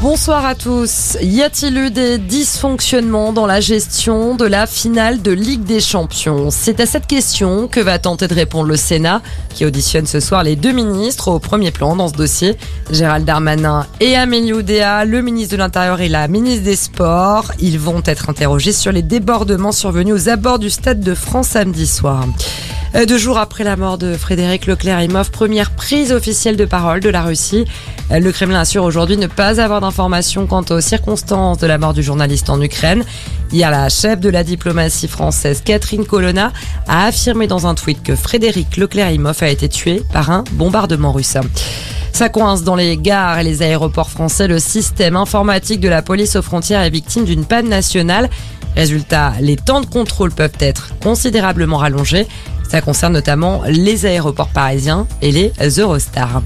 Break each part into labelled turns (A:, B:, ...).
A: Bonsoir à tous. Y a-t-il eu des dysfonctionnements dans la gestion de la finale de Ligue des Champions? C'est à cette question que va tenter de répondre le Sénat, qui auditionne ce soir les deux ministres au premier plan dans ce dossier. Gérald Darmanin et Amélie Oudéa, le ministre de l'Intérieur et la ministre des Sports. Ils vont être interrogés sur les débordements survenus aux abords du Stade de France samedi soir. Euh, deux jours après la mort de Frédéric Leclerc-Imov, première prise officielle de parole de la Russie. Euh, le Kremlin assure aujourd'hui ne pas avoir d'informations quant aux circonstances de la mort du journaliste en Ukraine. Hier, la chef de la diplomatie française, Catherine Colonna, a affirmé dans un tweet que Frédéric Leclerc-Imov a été tué par un bombardement russe. Ça coince dans les gares et les aéroports français. Le système informatique de la police aux frontières est victime d'une panne nationale. Résultat, les temps de contrôle peuvent être considérablement rallongés. Ça concerne notamment les aéroports parisiens et les Eurostars.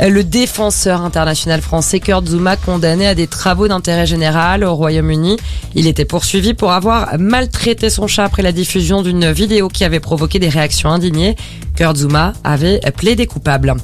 A: Le défenseur international français Kurt Zuma condamné à des travaux d'intérêt général au Royaume-Uni. Il était poursuivi pour avoir maltraité son chat après la diffusion d'une vidéo qui avait provoqué des réactions indignées. Kurt Zuma avait plaidé coupable.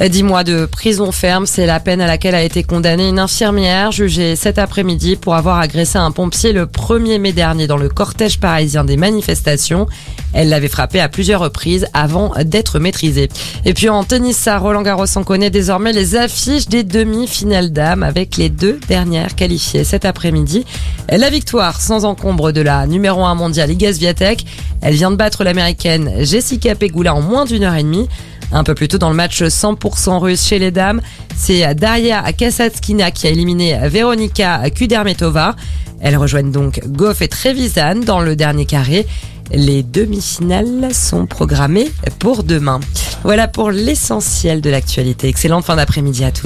A: Dix mois de prison ferme, c'est la peine à laquelle a été condamnée une infirmière jugée cet après-midi pour avoir agressé un pompier le 1er mai dernier dans le cortège parisien des manifestations. Elle l'avait frappé à plusieurs reprises avant d'être maîtrisée. Et puis en tennis, à Roland Garros, on connaît désormais les affiches des demi-finales dames avec les deux dernières qualifiées cet après-midi. La victoire sans encombre de la numéro 1 mondiale Iga Swiatek. Elle vient de battre l'américaine Jessica Pegula en moins d'une heure et demie. Un peu plus tôt dans le match 100% russe chez les dames, c'est Daria Kasatskina qui a éliminé Veronika Kudermetova. Elles rejoignent donc Goff et Trevisan dans le dernier carré. Les demi-finales sont programmées pour demain. Voilà pour l'essentiel de l'actualité. Excellente fin d'après-midi à tous.